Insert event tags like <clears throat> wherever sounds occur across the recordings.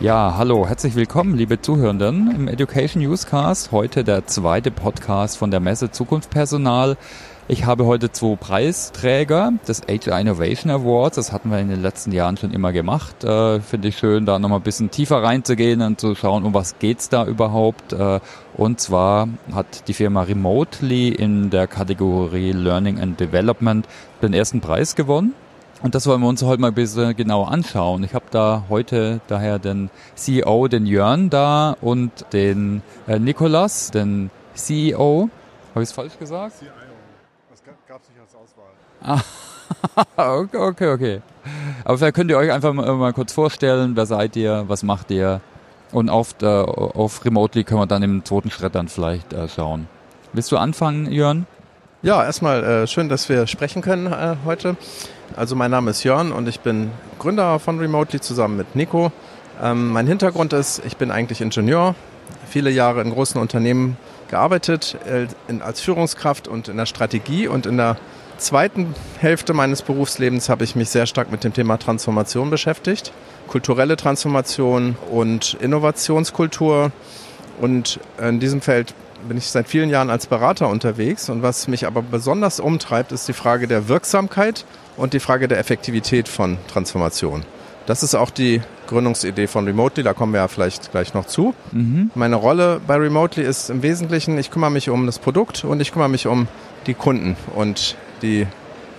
Ja, hallo, herzlich willkommen, liebe Zuhörenden im Education Newscast. Heute der zweite Podcast von der Messe Zukunftspersonal. Ich habe heute zwei Preisträger des HR Innovation Awards. Das hatten wir in den letzten Jahren schon immer gemacht. Äh, Finde ich schön, da nochmal ein bisschen tiefer reinzugehen und zu schauen, um was geht's da überhaupt. Äh, und zwar hat die Firma Remotely in der Kategorie Learning and Development den ersten Preis gewonnen. Und das wollen wir uns heute mal ein bisschen genauer anschauen. Ich habe da heute daher den CEO, den Jörn da und den äh, Nikolas, den CEO. Habe ich es falsch gesagt? CIO. Das gab es nicht als Auswahl. Ah, <laughs> okay, okay, okay. Aber vielleicht könnt ihr euch einfach mal, mal kurz vorstellen, wer seid ihr, was macht ihr? Und auf, äh, auf Remotely können wir dann im zweiten Schritt dann vielleicht äh, schauen. Willst du anfangen, Jörn? Ja, erstmal äh, schön, dass wir sprechen können äh, heute. Also mein Name ist Jörn und ich bin Gründer von Remotely zusammen mit Nico. Ähm, mein Hintergrund ist, ich bin eigentlich Ingenieur, viele Jahre in großen Unternehmen gearbeitet, äh, in, als Führungskraft und in der Strategie und in der zweiten Hälfte meines Berufslebens habe ich mich sehr stark mit dem Thema Transformation beschäftigt. Kulturelle Transformation und Innovationskultur. Und in diesem Feld bin ich seit vielen Jahren als Berater unterwegs. Und was mich aber besonders umtreibt, ist die Frage der Wirksamkeit und die Frage der Effektivität von Transformation. Das ist auch die Gründungsidee von Remotely, da kommen wir ja vielleicht gleich noch zu. Mhm. Meine Rolle bei Remotely ist im Wesentlichen, ich kümmere mich um das Produkt und ich kümmere mich um die Kunden und die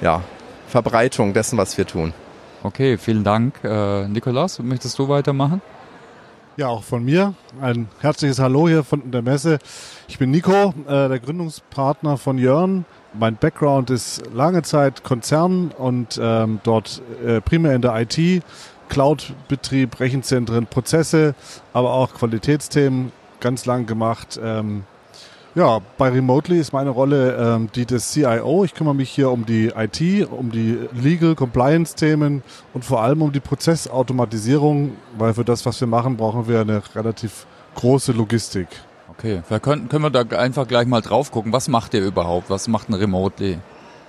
ja, Verbreitung dessen, was wir tun. Okay, vielen Dank. Äh, Nikolas, möchtest du weitermachen? Ja, auch von mir. Ein herzliches Hallo hier von der Messe. Ich bin Nico, äh, der Gründungspartner von Jörn. Mein Background ist lange Zeit Konzern und ähm, dort äh, primär in der IT, Cloud-Betrieb, Rechenzentren, Prozesse, aber auch Qualitätsthemen ganz lang gemacht. Ähm, ja, bei Remotely ist meine Rolle ähm, die des CIO. Ich kümmere mich hier um die IT, um die Legal Compliance-Themen und vor allem um die Prozessautomatisierung, weil für das, was wir machen, brauchen wir eine relativ große Logistik. Okay, vielleicht können, können wir da einfach gleich mal drauf gucken. Was macht ihr überhaupt? Was macht ein Remotely?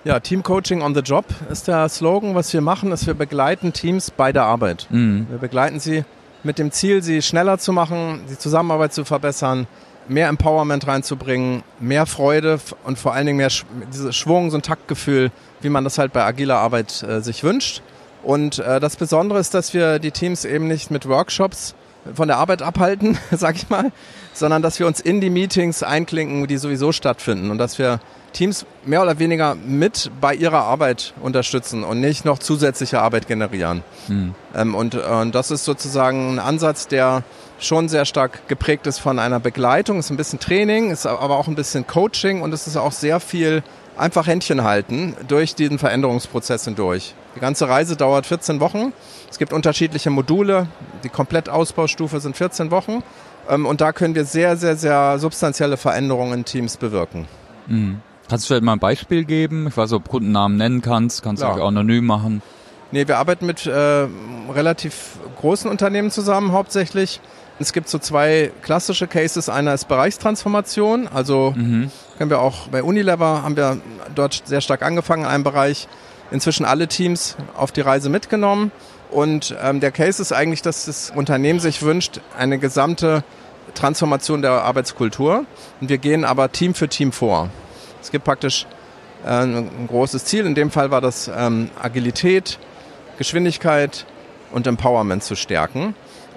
Ja, Team Coaching on the Job ist der Slogan. Was wir machen, ist, wir begleiten Teams bei der Arbeit. Mhm. Wir begleiten sie mit dem Ziel, sie schneller zu machen, die Zusammenarbeit zu verbessern, mehr Empowerment reinzubringen, mehr Freude und vor allen Dingen mehr Sch dieses Schwung, so ein Taktgefühl, wie man das halt bei agiler Arbeit äh, sich wünscht. Und äh, das Besondere ist, dass wir die Teams eben nicht mit Workshops von der Arbeit abhalten, <laughs> sag ich mal, sondern dass wir uns in die Meetings einklinken, die sowieso stattfinden und dass wir Teams mehr oder weniger mit bei ihrer Arbeit unterstützen und nicht noch zusätzliche Arbeit generieren. Mhm. Ähm, und, und das ist sozusagen ein Ansatz, der schon sehr stark geprägt ist von einer Begleitung, ist ein bisschen Training, ist aber auch ein bisschen Coaching und es ist auch sehr viel einfach Händchen halten durch diesen Veränderungsprozess hindurch. Die ganze Reise dauert 14 Wochen. Es gibt unterschiedliche Module. Die Komplettausbaustufe sind 14 Wochen. Ähm, und da können wir sehr, sehr, sehr substanzielle Veränderungen in Teams bewirken. Mhm. Kannst du vielleicht mal ein Beispiel geben? Ich weiß, ob du Kundennamen nennen kannst. Kannst du auch anonym machen. Nee, wir arbeiten mit äh, relativ großen Unternehmen zusammen hauptsächlich. Es gibt so zwei klassische Cases. Einer ist Bereichstransformation. Also mhm. können wir auch bei Unilever haben wir dort sehr stark angefangen in einem Bereich. Inzwischen alle Teams auf die Reise mitgenommen. Und ähm, der Case ist eigentlich, dass das Unternehmen sich wünscht, eine gesamte Transformation der Arbeitskultur. Und wir gehen aber Team für Team vor. Es gibt praktisch äh, ein großes Ziel. In dem Fall war das ähm, Agilität, Geschwindigkeit und Empowerment zu stärken.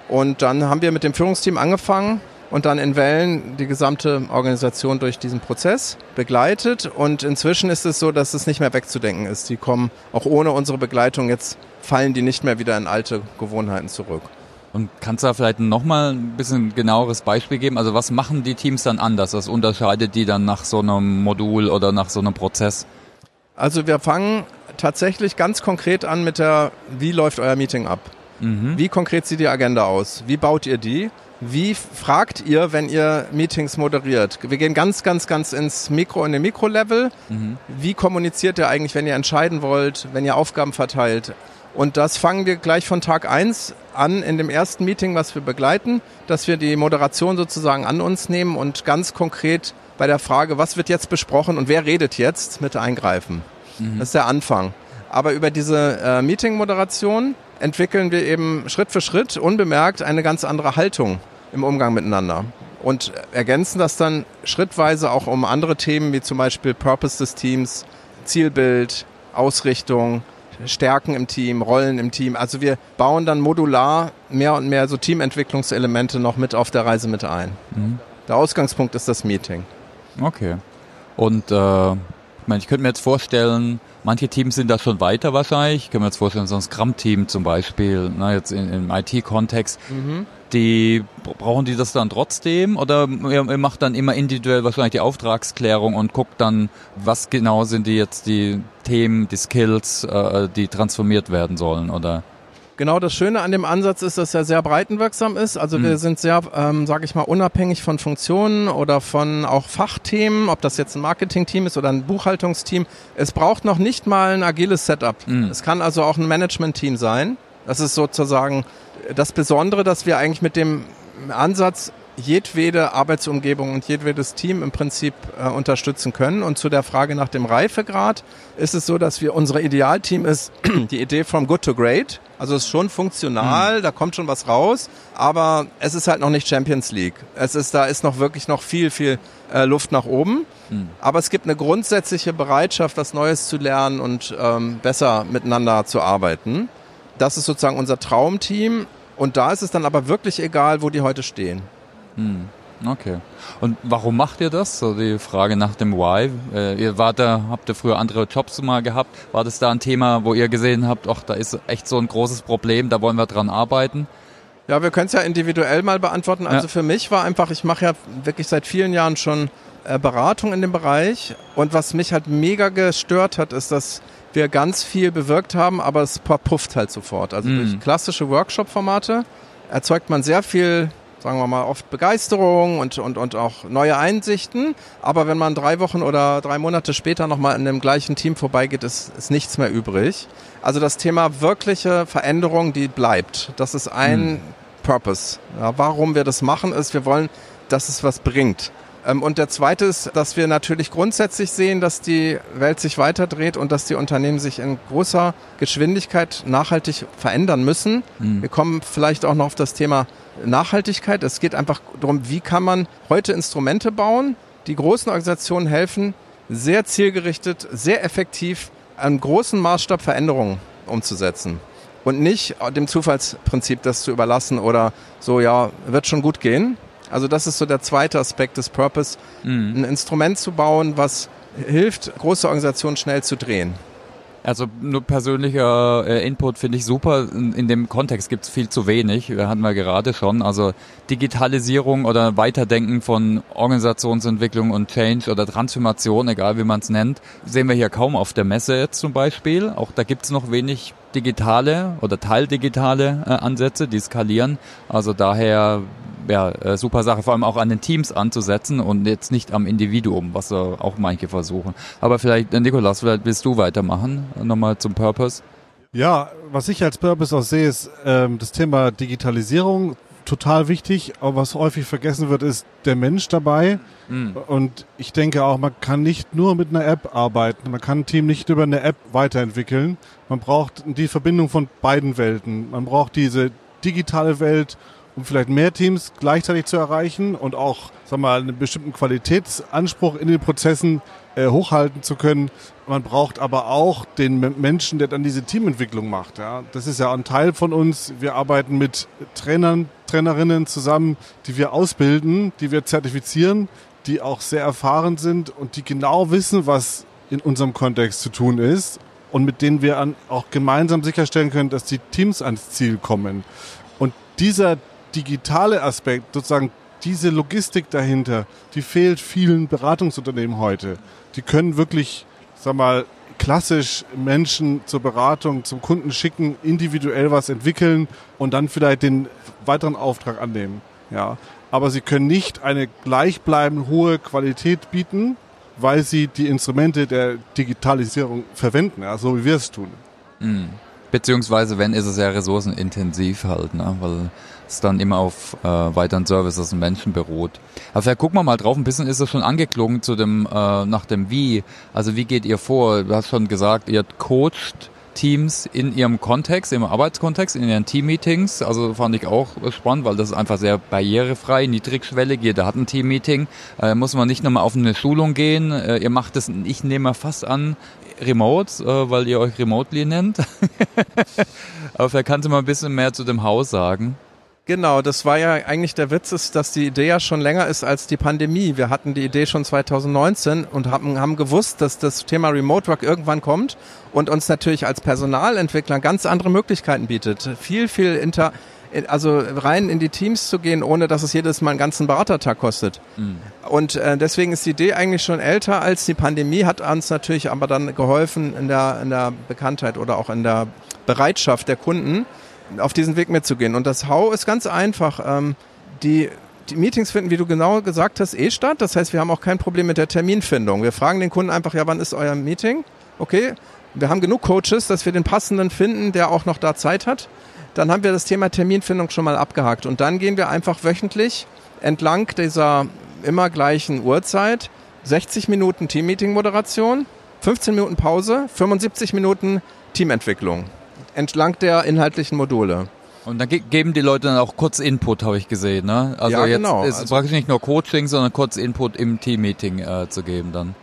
Und dann haben wir mit dem Führungsteam angefangen und dann in Wellen die gesamte Organisation durch diesen Prozess begleitet. Und inzwischen ist es so, dass es nicht mehr wegzudenken ist. Die kommen auch ohne unsere Begleitung jetzt fallen die nicht mehr wieder in alte Gewohnheiten zurück. Und kannst du da vielleicht nochmal ein bisschen genaueres Beispiel geben? Also was machen die Teams dann anders? Was unterscheidet die dann nach so einem Modul oder nach so einem Prozess? Also wir fangen tatsächlich ganz konkret an mit der, wie läuft euer Meeting ab? Mhm. Wie konkret sieht die Agenda aus? Wie baut ihr die? Wie fragt ihr, wenn ihr Meetings moderiert? Wir gehen ganz, ganz, ganz ins Mikro, in den Mikrolevel. Mhm. Wie kommuniziert ihr eigentlich, wenn ihr entscheiden wollt, wenn ihr Aufgaben verteilt? Und das fangen wir gleich von Tag eins an in dem ersten Meeting, was wir begleiten, dass wir die Moderation sozusagen an uns nehmen und ganz konkret bei der Frage, was wird jetzt besprochen und wer redet jetzt, mit eingreifen. Mhm. Das ist der Anfang. Aber über diese äh, Meeting-Moderation entwickeln wir eben Schritt für Schritt unbemerkt eine ganz andere Haltung im Umgang miteinander und ergänzen das dann schrittweise auch um andere Themen wie zum Beispiel Purpose des Teams, Zielbild, Ausrichtung, Stärken im Team, Rollen im Team. Also wir bauen dann modular mehr und mehr so Teamentwicklungselemente noch mit auf der Reise mit ein. Mhm. Der Ausgangspunkt ist das Meeting. Okay. Und äh, ich, meine, ich könnte mir jetzt vorstellen, manche Teams sind da schon weiter wahrscheinlich. Ich könnte mir jetzt vorstellen, so ein Scrum-Team zum Beispiel, na, jetzt in, im IT-Kontext, mhm. die brauchen die das dann trotzdem oder ihr, ihr macht dann immer individuell wahrscheinlich die Auftragsklärung und guckt dann, was genau sind die jetzt die Themen, die Skills, äh, die transformiert werden sollen, oder? Genau das Schöne an dem Ansatz ist, dass er sehr breitenwirksam ist. Also mhm. wir sind sehr, ähm, sage ich mal, unabhängig von Funktionen oder von auch Fachthemen, ob das jetzt ein Marketing-Team ist oder ein Buchhaltungsteam. Es braucht noch nicht mal ein agiles Setup. Mhm. Es kann also auch ein Management-Team sein. Das ist sozusagen das Besondere, dass wir eigentlich mit dem Ansatz jedwede Arbeitsumgebung und jedwedes Team im Prinzip äh, unterstützen können. Und zu der Frage nach dem Reifegrad ist es so, dass wir unser Idealteam ist <clears throat> die Idee from good to great. Also es ist schon funktional, mhm. da kommt schon was raus, aber es ist halt noch nicht Champions League. Es ist, da ist noch wirklich noch viel, viel äh, Luft nach oben. Mhm. Aber es gibt eine grundsätzliche Bereitschaft, was Neues zu lernen und ähm, besser miteinander zu arbeiten. Das ist sozusagen unser Traumteam. Und da ist es dann aber wirklich egal, wo die heute stehen. Hm. Okay. Und warum macht ihr das? So die Frage nach dem Why. Äh, ihr wart da, habt ihr früher andere Jobs mal gehabt? War das da ein Thema, wo ihr gesehen habt, ach, da ist echt so ein großes Problem, da wollen wir dran arbeiten? Ja, wir können es ja individuell mal beantworten. Also ja. für mich war einfach, ich mache ja wirklich seit vielen Jahren schon äh, Beratung in dem Bereich. Und was mich halt mega gestört hat, ist, dass wir ganz viel bewirkt haben, aber es verpufft halt sofort. Also mm. durch klassische Workshop-Formate erzeugt man sehr viel sagen wir mal, oft Begeisterung und, und, und auch neue Einsichten. Aber wenn man drei Wochen oder drei Monate später nochmal in dem gleichen Team vorbeigeht, ist, ist nichts mehr übrig. Also das Thema wirkliche Veränderung, die bleibt. Das ist ein hm. Purpose. Ja, warum wir das machen, ist, wir wollen, dass es was bringt. Ähm, und der zweite ist, dass wir natürlich grundsätzlich sehen, dass die Welt sich weiterdreht und dass die Unternehmen sich in großer Geschwindigkeit nachhaltig verändern müssen. Mhm. Wir kommen vielleicht auch noch auf das Thema Nachhaltigkeit. Es geht einfach darum, wie kann man heute Instrumente bauen, die großen Organisationen helfen, sehr zielgerichtet, sehr effektiv einen großen Maßstab Veränderungen umzusetzen. Und nicht dem Zufallsprinzip das zu überlassen oder so, ja, wird schon gut gehen. Also das ist so der zweite Aspekt des Purpose, mhm. ein Instrument zu bauen, was hilft, große Organisationen schnell zu drehen. Also nur persönlicher äh, Input finde ich super. In, in dem Kontext gibt es viel zu wenig. Wir hatten wir gerade schon. Also Digitalisierung oder Weiterdenken von Organisationsentwicklung und Change oder Transformation, egal wie man es nennt, sehen wir hier kaum auf der Messe jetzt zum Beispiel. Auch da gibt es noch wenig digitale oder teildigitale äh, Ansätze, die skalieren. Also daher ja, äh, super Sache, vor allem auch an den Teams anzusetzen und jetzt nicht am Individuum, was äh, auch manche versuchen. Aber vielleicht, äh, Nikolas, vielleicht willst du weitermachen, nochmal zum Purpose. Ja, was ich als Purpose auch sehe, ist ähm, das Thema Digitalisierung total wichtig, aber was häufig vergessen wird, ist der Mensch dabei. Mhm. Und ich denke auch, man kann nicht nur mit einer App arbeiten. Man kann ein Team nicht über eine App weiterentwickeln. Man braucht die Verbindung von beiden Welten. Man braucht diese digitale Welt um vielleicht mehr Teams gleichzeitig zu erreichen und auch sag mal, einen bestimmten Qualitätsanspruch in den Prozessen äh, hochhalten zu können. Man braucht aber auch den Menschen, der dann diese Teamentwicklung macht. Ja. Das ist ja ein Teil von uns. Wir arbeiten mit Trainern, Trainerinnen zusammen, die wir ausbilden, die wir zertifizieren, die auch sehr erfahren sind und die genau wissen, was in unserem Kontext zu tun ist und mit denen wir auch gemeinsam sicherstellen können, dass die Teams ans Ziel kommen. Und dieser digitale Aspekt, sozusagen diese Logistik dahinter, die fehlt vielen Beratungsunternehmen heute. Die können wirklich, sag mal, klassisch Menschen zur Beratung, zum Kunden schicken, individuell was entwickeln und dann vielleicht den weiteren Auftrag annehmen. Ja. Aber sie können nicht eine gleichbleibend hohe Qualität bieten, weil sie die Instrumente der Digitalisierung verwenden, ja, so wie wir es tun. Mhm. Beziehungsweise, wenn, ist es ja ressourcenintensiv halt, ne? weil es dann immer auf äh, weiteren Services und Menschen beruht. Aber vielleicht gucken wir mal drauf, ein bisschen ist es schon angeklungen zu dem, äh, nach dem Wie. Also wie geht ihr vor? Du hast schon gesagt, ihr coacht Teams in ihrem Kontext, im Arbeitskontext, in ihren Teammeetings. Also fand ich auch spannend, weil das ist einfach sehr barrierefrei, niedrigschwellig. Jeder hat ein Teammeeting. Äh, muss man nicht nochmal auf eine Schulung gehen. Äh, ihr macht das, ich nehme fast an, remote, äh, weil ihr euch Remotely nennt. <laughs> Aber vielleicht kannst du mal ein bisschen mehr zu dem Haus sagen. Genau, das war ja eigentlich der Witz, ist, dass die Idee ja schon länger ist als die Pandemie. Wir hatten die Idee schon 2019 und haben, haben gewusst, dass das Thema Remote Work irgendwann kommt und uns natürlich als Personalentwickler ganz andere Möglichkeiten bietet. Viel, viel inter, also rein in die Teams zu gehen, ohne dass es jedes Mal einen ganzen Beratertag kostet. Mhm. Und äh, deswegen ist die Idee eigentlich schon älter als die Pandemie, hat uns natürlich aber dann geholfen in der, in der Bekanntheit oder auch in der Bereitschaft der Kunden auf diesen Weg mitzugehen. Und das How ist ganz einfach. Ähm, die, die Meetings finden, wie du genau gesagt hast, eh statt. Das heißt, wir haben auch kein Problem mit der Terminfindung. Wir fragen den Kunden einfach, ja, wann ist euer Meeting? Okay, wir haben genug Coaches, dass wir den passenden finden, der auch noch da Zeit hat. Dann haben wir das Thema Terminfindung schon mal abgehakt. Und dann gehen wir einfach wöchentlich entlang dieser immer gleichen Uhrzeit 60 Minuten Teammeeting-Moderation, 15 Minuten Pause, 75 Minuten Teamentwicklung entlang der inhaltlichen Module. Und dann ge geben die Leute dann auch kurz Input, habe ich gesehen. Ne? Also ja, jetzt genau. ist also praktisch nicht nur Coaching, sondern kurz Input im Team-Meeting äh, zu geben dann.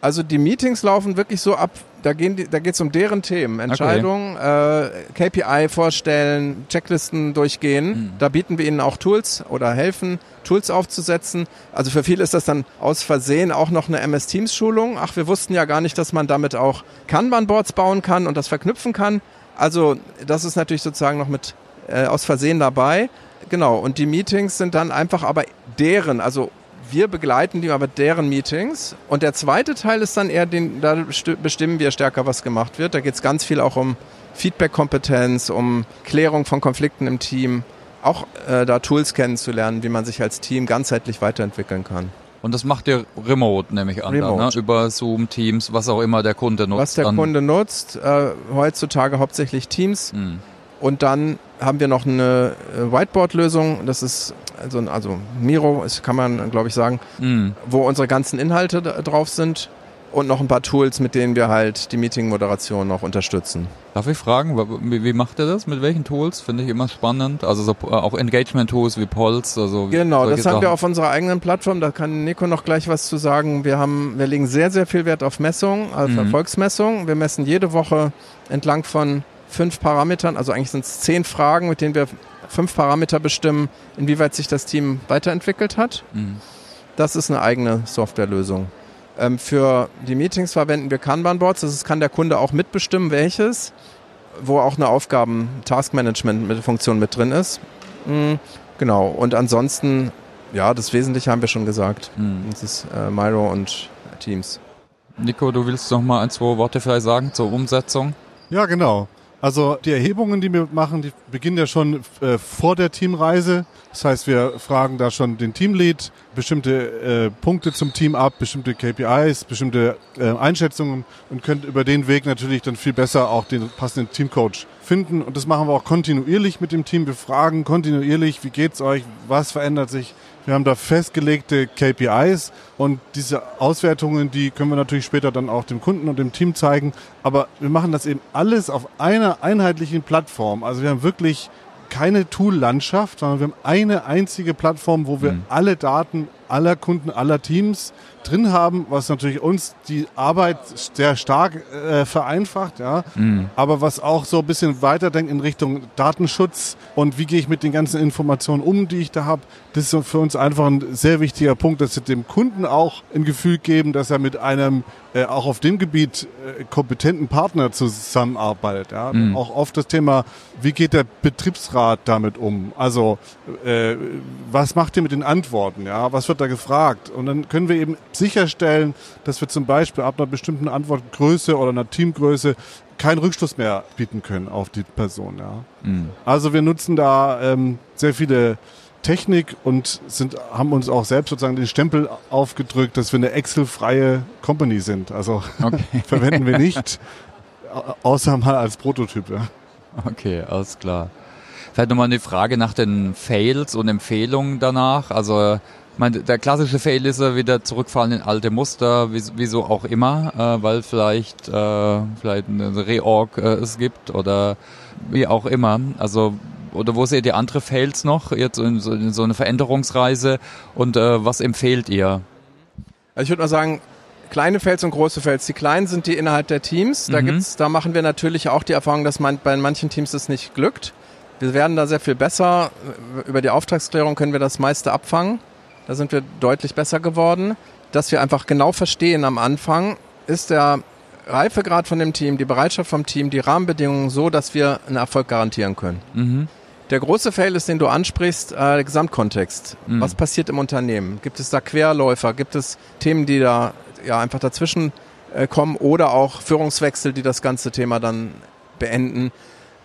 Also die Meetings laufen wirklich so ab, da, gehen die, da geht es um deren Themen. Entscheidungen, okay. äh, KPI vorstellen, Checklisten durchgehen. Mhm. Da bieten wir ihnen auch Tools oder helfen, Tools aufzusetzen. Also für viele ist das dann aus Versehen auch noch eine MS Teams Schulung. Ach, wir wussten ja gar nicht, dass man damit auch Kanban-Boards bauen kann und das verknüpfen kann. Also das ist natürlich sozusagen noch mit äh, aus Versehen dabei. Genau, und die Meetings sind dann einfach aber deren, also wir begleiten die aber deren Meetings. Und der zweite Teil ist dann eher, den, da bestimmen wir stärker, was gemacht wird. Da geht es ganz viel auch um Feedback-Kompetenz, um Klärung von Konflikten im Team, auch äh, da Tools kennenzulernen, wie man sich als Team ganzheitlich weiterentwickeln kann. Und das macht ihr remote, nehme ich an, remote. Dann, ne? über Zoom, Teams, was auch immer der Kunde nutzt. Was der dann. Kunde nutzt, äh, heutzutage hauptsächlich Teams. Mhm. Und dann haben wir noch eine äh, Whiteboard-Lösung. Das ist also, also Miro, kann man, glaube ich, sagen, mhm. wo unsere ganzen Inhalte drauf sind und noch ein paar Tools, mit denen wir halt die Meeting-Moderation noch unterstützen. Darf ich fragen, wie, macht ihr das? Mit welchen Tools? Finde ich immer spannend. Also so, äh, auch Engagement-Tools wie Pulse. Also genau, das haben wir auf unserer eigenen Plattform. Da kann Nico noch gleich was zu sagen. Wir haben, wir legen sehr, sehr viel Wert auf Messung, auf mhm. Erfolgsmessung. Wir messen jede Woche entlang von fünf Parametern, also eigentlich sind es zehn Fragen, mit denen wir fünf Parameter bestimmen, inwieweit sich das Team weiterentwickelt hat. Mhm. Das ist eine eigene Softwarelösung. Ähm, für die Meetings verwenden wir Kanban-Boards. Das kann der Kunde auch mitbestimmen, welches, wo auch eine Aufgaben-Taskmanagement-Funktion mit drin ist. Mhm, genau. Und ansonsten, ja, das Wesentliche haben wir schon gesagt. Mhm. Das ist äh, Miro und Teams. Nico, du willst noch mal ein, zwei Worte vielleicht sagen zur Umsetzung? Ja, genau. Also die Erhebungen, die wir machen, die beginnen ja schon äh, vor der Teamreise. Das heißt, wir fragen da schon den Teamlead bestimmte äh, Punkte zum Team ab, bestimmte KPIs, bestimmte äh, Einschätzungen und können über den Weg natürlich dann viel besser auch den passenden Teamcoach finden. Und das machen wir auch kontinuierlich mit dem Team. Wir fragen kontinuierlich, wie geht's euch, was verändert sich, wir haben da festgelegte KPIs und diese Auswertungen, die können wir natürlich später dann auch dem Kunden und dem Team zeigen. Aber wir machen das eben alles auf einer einheitlichen Plattform. Also wir haben wirklich keine Tool-Landschaft, sondern wir haben eine einzige Plattform, wo wir mhm. alle Daten aller Kunden, aller Teams drin haben, was natürlich uns die Arbeit sehr stark äh, vereinfacht, ja. Mhm. Aber was auch so ein bisschen weiterdenkt in Richtung Datenschutz und wie gehe ich mit den ganzen Informationen um, die ich da habe. Das ist für uns einfach ein sehr wichtiger Punkt, dass wir dem Kunden auch ein Gefühl geben, dass er mit einem äh, auch auf dem Gebiet äh, kompetenten Partner zusammenarbeitet. Ja. Mhm. Auch oft das Thema, wie geht der Betriebsrat damit um? Also äh, was macht ihr mit den Antworten? Ja, was wird da gefragt? Und dann können wir eben sicherstellen, dass wir zum Beispiel ab einer bestimmten Antwortgröße oder einer Teamgröße keinen Rückschluss mehr bieten können auf die Person. Ja. Mhm. Also wir nutzen da ähm, sehr viele Technik und sind, haben uns auch selbst sozusagen den Stempel aufgedrückt, dass wir eine Excel-freie Company sind. Also <laughs> okay. verwenden wir nicht, außer mal als Prototyp. Ja. Okay, alles klar. Vielleicht nochmal eine Frage nach den Fails und Empfehlungen danach. Also meine, der klassische Fail ist er wieder zurückfallen in alte Muster, wieso auch immer, äh, weil vielleicht äh, vielleicht eine Reorg äh, es gibt oder wie auch immer. Also oder wo seht ihr andere Fails noch jetzt in so, in so eine Veränderungsreise und äh, was empfehlt ihr? Also ich würde mal sagen, kleine Fails und große Fails. Die kleinen sind die innerhalb der Teams. Da mhm. gibt's, da machen wir natürlich auch die Erfahrung, dass man bei manchen Teams es nicht glückt. Wir werden da sehr viel besser. Über die Auftragsklärung können wir das meiste abfangen. Da sind wir deutlich besser geworden. Dass wir einfach genau verstehen am Anfang, ist der Reifegrad von dem Team, die Bereitschaft vom Team, die Rahmenbedingungen so, dass wir einen Erfolg garantieren können. Mhm. Der große Fail ist, den du ansprichst, äh, der Gesamtkontext. Mhm. Was passiert im Unternehmen? Gibt es da Querläufer? Gibt es Themen, die da ja einfach dazwischen äh, kommen oder auch Führungswechsel, die das ganze Thema dann beenden?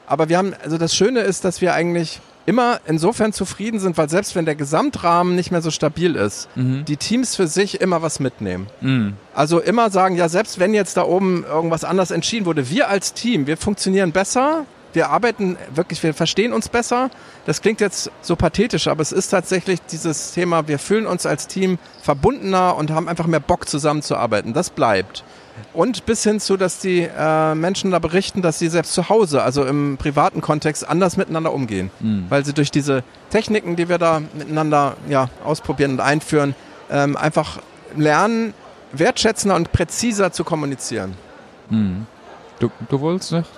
Aber wir haben, also das Schöne ist, dass wir eigentlich immer insofern zufrieden sind, weil selbst wenn der Gesamtrahmen nicht mehr so stabil ist, mhm. die Teams für sich immer was mitnehmen. Mhm. Also immer sagen, ja, selbst wenn jetzt da oben irgendwas anders entschieden wurde, wir als Team, wir funktionieren besser, wir arbeiten wirklich, wir verstehen uns besser. Das klingt jetzt so pathetisch, aber es ist tatsächlich dieses Thema, wir fühlen uns als Team verbundener und haben einfach mehr Bock zusammenzuarbeiten. Das bleibt. Und bis hin zu, dass die äh, Menschen da berichten, dass sie selbst zu Hause, also im privaten Kontext, anders miteinander umgehen. Mhm. Weil sie durch diese Techniken, die wir da miteinander ja, ausprobieren und einführen, ähm, einfach lernen, wertschätzender und präziser zu kommunizieren. Mhm. Du, du wolltest nicht?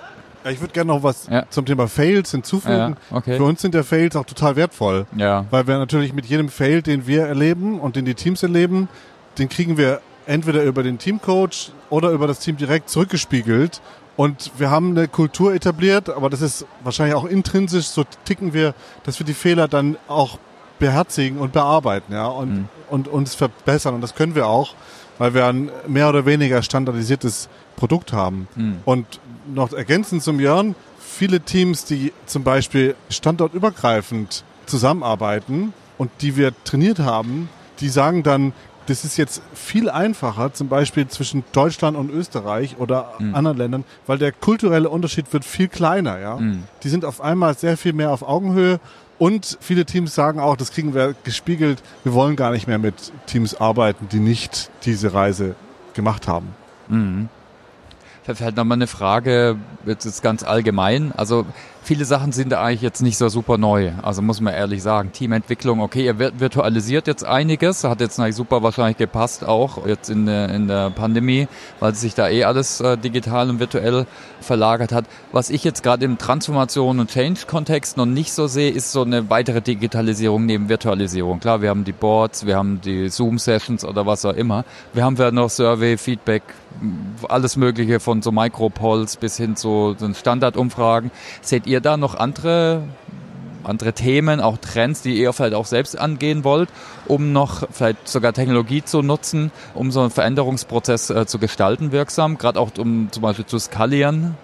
Ja, ich würde gerne noch was ja. zum Thema Fails hinzufügen. Ja, okay. Für uns sind der Fails auch total wertvoll. Ja. Weil wir natürlich mit jedem Fail, den wir erleben und den die Teams erleben, den kriegen wir entweder über den Teamcoach oder über das Team direkt zurückgespiegelt. Und wir haben eine Kultur etabliert, aber das ist wahrscheinlich auch intrinsisch, so ticken wir, dass wir die Fehler dann auch beherzigen und bearbeiten, ja, und, mhm. und uns verbessern. Und das können wir auch, weil wir ein mehr oder weniger standardisiertes Produkt haben. Mhm. Und noch ergänzend zum Jörn, viele Teams, die zum Beispiel standortübergreifend zusammenarbeiten und die wir trainiert haben, die sagen dann, das ist jetzt viel einfacher, zum Beispiel zwischen Deutschland und Österreich oder mhm. anderen Ländern, weil der kulturelle Unterschied wird viel kleiner. Ja? Mhm. Die sind auf einmal sehr viel mehr auf Augenhöhe und viele Teams sagen auch, das kriegen wir gespiegelt, wir wollen gar nicht mehr mit Teams arbeiten, die nicht diese Reise gemacht haben. Mhm. Vielleicht nochmal eine Frage, jetzt ganz allgemein. Also viele Sachen sind eigentlich jetzt nicht so super neu. Also muss man ehrlich sagen. Teamentwicklung, okay, ihr virtualisiert jetzt einiges, hat jetzt eigentlich super wahrscheinlich gepasst auch jetzt in der, in der Pandemie, weil sich da eh alles äh, digital und virtuell verlagert hat. Was ich jetzt gerade im Transformation und Change-Kontext noch nicht so sehe, ist so eine weitere Digitalisierung neben Virtualisierung. Klar, wir haben die Boards, wir haben die Zoom-Sessions oder was auch immer. Wir haben ja noch Survey, Feedback, alles Mögliche von so Micropolls bis hin zu den Standardumfragen. Seht ihr da noch andere andere Themen, auch Trends, die ihr vielleicht auch selbst angehen wollt, um noch vielleicht sogar Technologie zu nutzen, um so einen Veränderungsprozess äh, zu gestalten wirksam, gerade auch um zum Beispiel zu skalieren?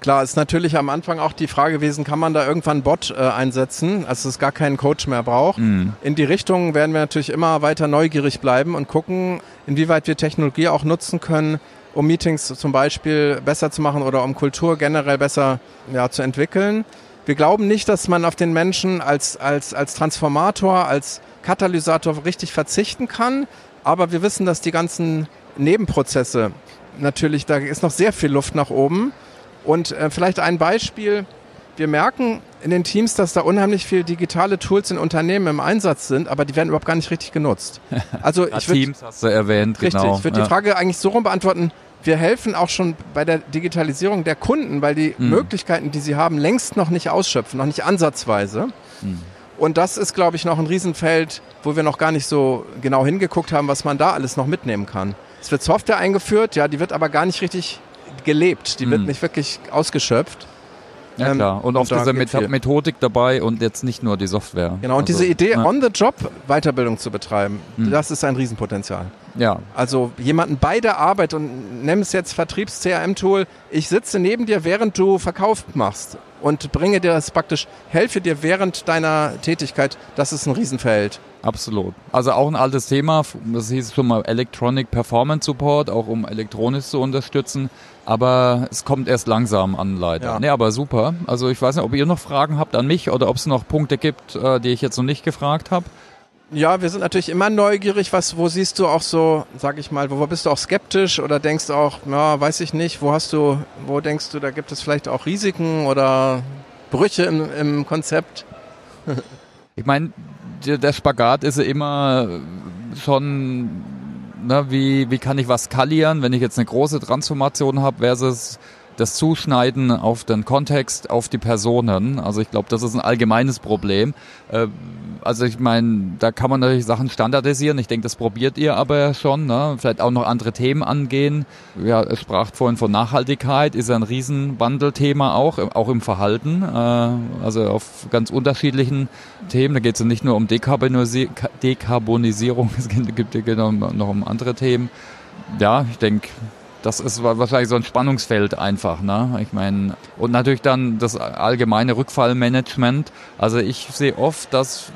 Klar, ist natürlich am Anfang auch die Frage gewesen, kann man da irgendwann Bot äh, einsetzen, also es gar keinen Coach mehr braucht. Mm. In die Richtung werden wir natürlich immer weiter neugierig bleiben und gucken, inwieweit wir Technologie auch nutzen können, um Meetings zum Beispiel besser zu machen oder um Kultur generell besser ja, zu entwickeln. Wir glauben nicht, dass man auf den Menschen als, als, als Transformator, als Katalysator richtig verzichten kann, aber wir wissen, dass die ganzen Nebenprozesse natürlich, da ist noch sehr viel Luft nach oben. Und äh, vielleicht ein Beispiel, wir merken in den Teams, dass da unheimlich viele digitale Tools in Unternehmen im Einsatz sind, aber die werden überhaupt gar nicht richtig genutzt. <laughs> Also ich würd, Teams hast du erwähnt, richtig, genau. Ich würde ja. die Frage eigentlich so rum beantworten, wir helfen auch schon bei der Digitalisierung der Kunden, weil die mhm. Möglichkeiten, die sie haben, längst noch nicht ausschöpfen, noch nicht ansatzweise. Mhm. Und das ist, glaube ich, noch ein Riesenfeld, wo wir noch gar nicht so genau hingeguckt haben, was man da alles noch mitnehmen kann. Es wird Software eingeführt, ja, die wird aber gar nicht richtig gelebt, die mhm. wird nicht wirklich ausgeschöpft. Ja, ähm, klar. Und auch diese Methodik dabei und jetzt nicht nur die Software. Genau, und also, diese Idee, ja. on the job Weiterbildung zu betreiben, mhm. das ist ein Riesenpotenzial. Ja. Also jemanden bei der Arbeit und nimm es jetzt Vertriebs-CRM-Tool, ich sitze neben dir, während du Verkauf machst und bringe dir das praktisch, helfe dir während deiner Tätigkeit, das ist ein Riesenfeld. Absolut. Also auch ein altes Thema, das hieß schon mal Electronic Performance Support, auch um elektronisch zu unterstützen. Aber es kommt erst langsam an, leider. Ja. Nee, aber super. Also ich weiß nicht, ob ihr noch Fragen habt an mich oder ob es noch Punkte gibt, äh, die ich jetzt noch nicht gefragt habe. Ja, wir sind natürlich immer neugierig. Was, wo siehst du auch so, sag ich mal, wo bist du auch skeptisch oder denkst auch, ja, weiß ich nicht, wo hast du, wo denkst du, da gibt es vielleicht auch Risiken oder Brüche im, im Konzept? <laughs> ich meine, der Spagat ist ja immer schon, ne, wie, wie kann ich was skalieren, wenn ich jetzt eine große Transformation habe versus das Zuschneiden auf den Kontext, auf die Personen. Also ich glaube, das ist ein allgemeines Problem. Äh, also ich meine, da kann man natürlich Sachen standardisieren. Ich denke, das probiert ihr aber schon. Ne? Vielleicht auch noch andere Themen angehen. Ja, es sprach vorhin von Nachhaltigkeit, ist ein Riesenwandelthema auch, auch im Verhalten. Äh, also auf ganz unterschiedlichen Themen. Da geht es ja nicht nur um Dekarbonisi Dekarbonisierung, <laughs> es gibt ja noch um andere Themen. Ja, ich denke, das ist wahrscheinlich so ein Spannungsfeld einfach. Ne? Ich meine, und natürlich dann das allgemeine Rückfallmanagement. Also ich sehe oft, dass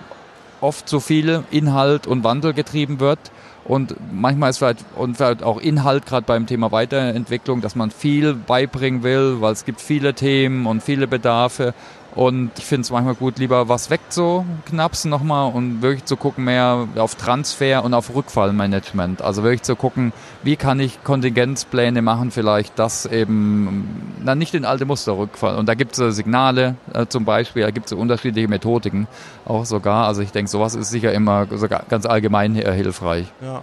oft so viel Inhalt und Wandel getrieben wird. Und manchmal ist vielleicht, und vielleicht auch Inhalt, gerade beim Thema Weiterentwicklung, dass man viel beibringen will, weil es gibt viele Themen und viele Bedarfe. Und ich finde es manchmal gut, lieber was wegzuknapsen nochmal und wirklich zu gucken mehr auf Transfer und auf Rückfallmanagement. Also wirklich zu gucken, wie kann ich Kontingenzpläne machen, vielleicht, dass eben na, nicht in alte Muster rückfallen. Und da gibt es Signale äh, zum Beispiel, da gibt es unterschiedliche Methodiken auch sogar. Also ich denke, sowas ist sicher immer sogar ganz allgemein äh, hilfreich. Ja.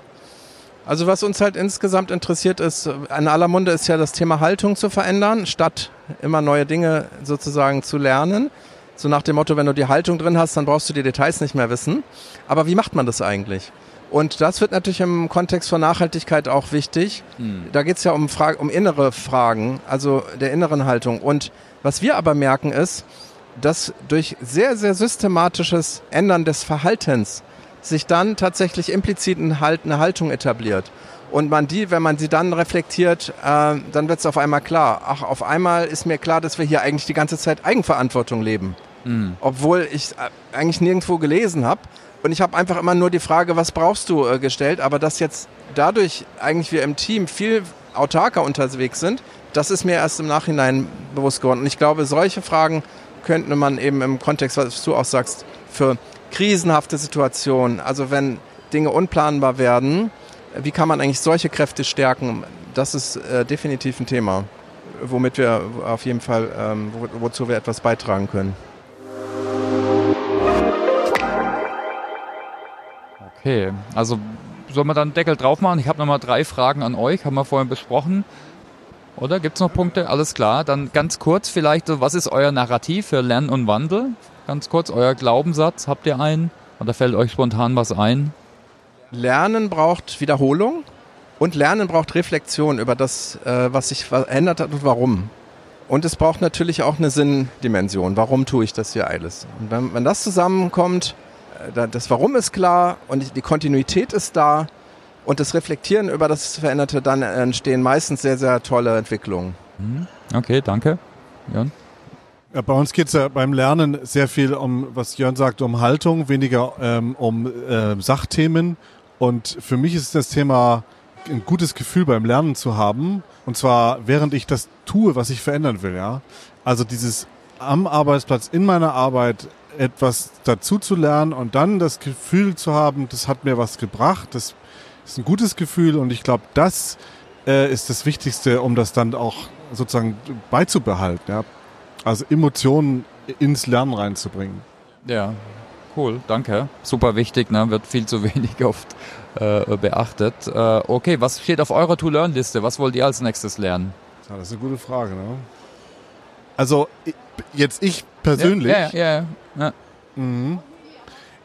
Also was uns halt insgesamt interessiert ist, in aller Munde ist ja das Thema Haltung zu verändern, statt immer neue Dinge sozusagen zu lernen. So nach dem Motto, wenn du die Haltung drin hast, dann brauchst du die Details nicht mehr wissen. Aber wie macht man das eigentlich? Und das wird natürlich im Kontext von Nachhaltigkeit auch wichtig. Hm. Da geht es ja um, Frage, um innere Fragen, also der inneren Haltung. Und was wir aber merken ist, dass durch sehr, sehr systematisches Ändern des Verhaltens sich dann tatsächlich implizit eine Haltung etabliert. Und man die, wenn man sie dann reflektiert, äh, dann wird es auf einmal klar. Ach, auf einmal ist mir klar, dass wir hier eigentlich die ganze Zeit Eigenverantwortung leben. Mhm. Obwohl ich äh, eigentlich nirgendwo gelesen habe. Und ich habe einfach immer nur die Frage, was brauchst du, äh, gestellt. Aber dass jetzt dadurch eigentlich wir im Team viel autarker unterwegs sind, das ist mir erst im Nachhinein bewusst geworden. Und ich glaube, solche Fragen könnte man eben im Kontext, was du auch sagst, für krisenhafte Situationen, also wenn Dinge unplanbar werden, wie kann man eigentlich solche Kräfte stärken? Das ist äh, definitiv ein Thema, womit wir auf jeden Fall, ähm, wo, wozu wir etwas beitragen können. Okay, also sollen wir dann Deckel drauf machen? Ich habe nochmal drei Fragen an euch, haben wir vorhin besprochen. Oder gibt es noch Punkte? Alles klar. Dann ganz kurz vielleicht, was ist euer Narrativ für Lernen und Wandel? Ganz kurz, euer Glaubenssatz, habt ihr einen? Oder fällt euch spontan was ein? Lernen braucht Wiederholung und Lernen braucht Reflexion über das, äh, was sich verändert hat und warum. Und es braucht natürlich auch eine Sinndimension. Warum tue ich das hier alles? Und wenn, wenn das zusammenkommt, äh, das Warum ist klar und die Kontinuität ist da und das Reflektieren über das Veränderte, dann entstehen meistens sehr, sehr tolle Entwicklungen. Mhm. Okay, danke. Jan? Ja, bei uns geht es ja beim Lernen sehr viel um, was Jörn sagt, um Haltung, weniger ähm, um äh, Sachthemen. Und für mich ist das Thema, ein gutes Gefühl beim Lernen zu haben. Und zwar, während ich das tue, was ich verändern will. Ja, Also dieses am Arbeitsplatz, in meiner Arbeit etwas dazu zu lernen und dann das Gefühl zu haben, das hat mir was gebracht, das ist ein gutes Gefühl und ich glaube, das äh, ist das Wichtigste, um das dann auch sozusagen beizubehalten. Ja. Also Emotionen ins Lernen reinzubringen. Ja, cool, danke. Super wichtig, ne? wird viel zu wenig <laughs> oft äh, beachtet. Äh, okay, was steht auf eurer To-Learn-Liste? Was wollt ihr als nächstes lernen? Ja, das ist eine gute Frage. Ne? Also jetzt ich persönlich. Ja, ja, ja. ja. Mhm.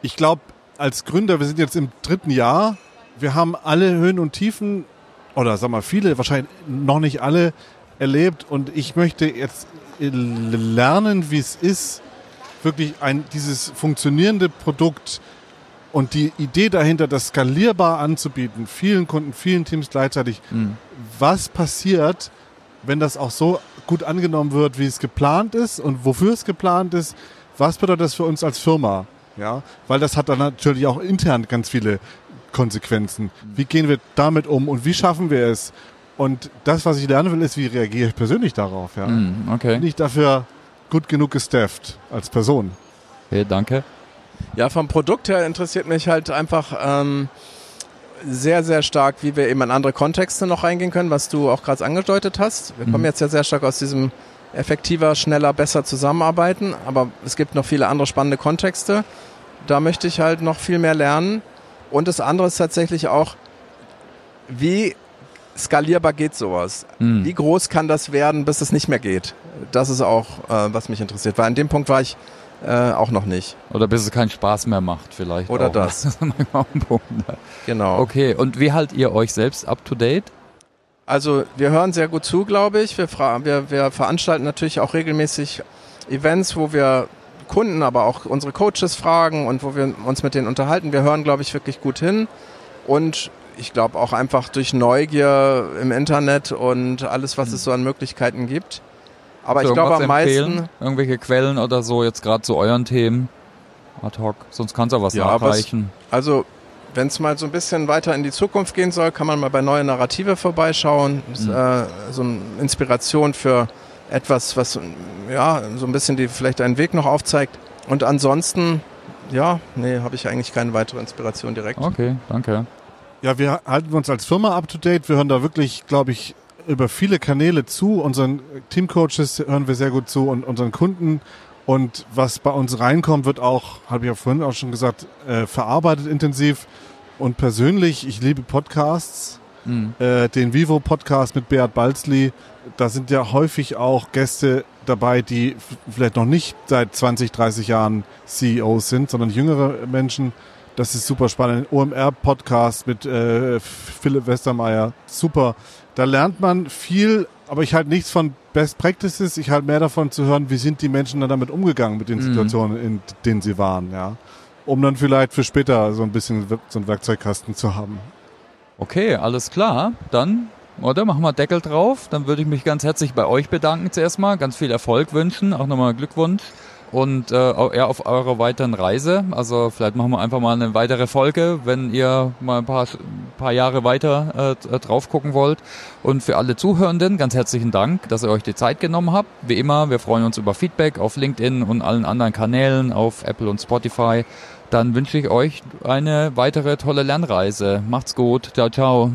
Ich glaube, als Gründer, wir sind jetzt im dritten Jahr, wir haben alle Höhen und Tiefen, oder sag mal viele, wahrscheinlich noch nicht alle erlebt und ich möchte jetzt lernen, wie es ist, wirklich ein, dieses funktionierende Produkt und die Idee dahinter, das skalierbar anzubieten, vielen Kunden, vielen Teams gleichzeitig, mhm. was passiert, wenn das auch so gut angenommen wird, wie es geplant ist und wofür es geplant ist, was bedeutet das für uns als Firma? Ja, weil das hat dann natürlich auch intern ganz viele Konsequenzen. Wie gehen wir damit um und wie schaffen wir es, und das, was ich lernen will, ist, wie reagiere ich persönlich darauf. Ja? Mm, okay. Bin ich dafür gut genug gestafft als Person? Okay, danke. Ja, vom Produkt her interessiert mich halt einfach ähm, sehr, sehr stark, wie wir eben in andere Kontexte noch reingehen können, was du auch gerade angedeutet hast. Wir mhm. kommen jetzt ja sehr stark aus diesem effektiver, schneller, besser zusammenarbeiten, aber es gibt noch viele andere spannende Kontexte. Da möchte ich halt noch viel mehr lernen. Und das andere ist tatsächlich auch, wie skalierbar geht sowas? Mhm. Wie groß kann das werden, bis es nicht mehr geht? Das ist auch, äh, was mich interessiert. Weil an dem Punkt war ich äh, auch noch nicht. Oder bis es keinen Spaß mehr macht, vielleicht. Oder auch. das. <laughs> das ist manchmal ein Punkt. Genau. Okay, und wie haltet ihr euch selbst up to date? Also wir hören sehr gut zu, glaube ich. Wir, wir, wir veranstalten natürlich auch regelmäßig Events, wo wir Kunden, aber auch unsere Coaches fragen und wo wir uns mit denen unterhalten. Wir hören, glaube ich, wirklich gut hin. Und ich glaube auch einfach durch Neugier im Internet und alles, was es so an Möglichkeiten gibt. Aber ich glaube am meisten. Irgendwelche Quellen oder so, jetzt gerade zu euren Themen. Ad hoc. Sonst kannst du auch was ja, nachreichen. also, wenn es mal so ein bisschen weiter in die Zukunft gehen soll, kann man mal bei Neue Narrative vorbeischauen. Mhm. Äh, so eine Inspiration für etwas, was ja so ein bisschen die vielleicht einen Weg noch aufzeigt. Und ansonsten, ja, nee, habe ich eigentlich keine weitere Inspiration direkt. Okay, danke. Ja, wir halten uns als Firma up to date. Wir hören da wirklich, glaube ich, über viele Kanäle zu. Unseren Teamcoaches hören wir sehr gut zu und unseren Kunden. Und was bei uns reinkommt, wird auch, habe ich ja vorhin auch schon gesagt, äh, verarbeitet intensiv. Und persönlich, ich liebe Podcasts. Mhm. Äh, den Vivo Podcast mit Beat Balzli. Da sind ja häufig auch Gäste dabei, die vielleicht noch nicht seit 20, 30 Jahren CEOs sind, sondern jüngere Menschen. Das ist super spannend. OMR-Podcast mit äh, Philipp Westermeier. Super. Da lernt man viel, aber ich halte nichts von Best Practices. Ich halte mehr davon zu hören, wie sind die Menschen dann damit umgegangen mit den mhm. Situationen, in denen sie waren, ja. Um dann vielleicht für später so ein bisschen so einen Werkzeugkasten zu haben. Okay, alles klar. Dann, oder? Machen wir Deckel drauf. Dann würde ich mich ganz herzlich bei euch bedanken zuerst mal. Ganz viel Erfolg wünschen. Auch nochmal Glückwunsch und äh, ja, auf eurer weiteren Reise. Also vielleicht machen wir einfach mal eine weitere Folge, wenn ihr mal ein paar, paar Jahre weiter äh, drauf gucken wollt. Und für alle Zuhörenden ganz herzlichen Dank, dass ihr euch die Zeit genommen habt. Wie immer, wir freuen uns über Feedback auf LinkedIn und allen anderen Kanälen, auf Apple und Spotify. Dann wünsche ich euch eine weitere tolle Lernreise. Macht's gut. Ciao, ciao.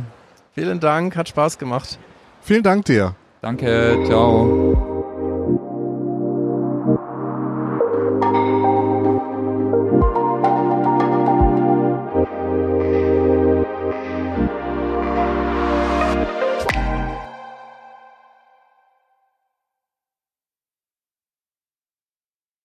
Vielen Dank, hat Spaß gemacht. Vielen Dank dir. Danke, ciao.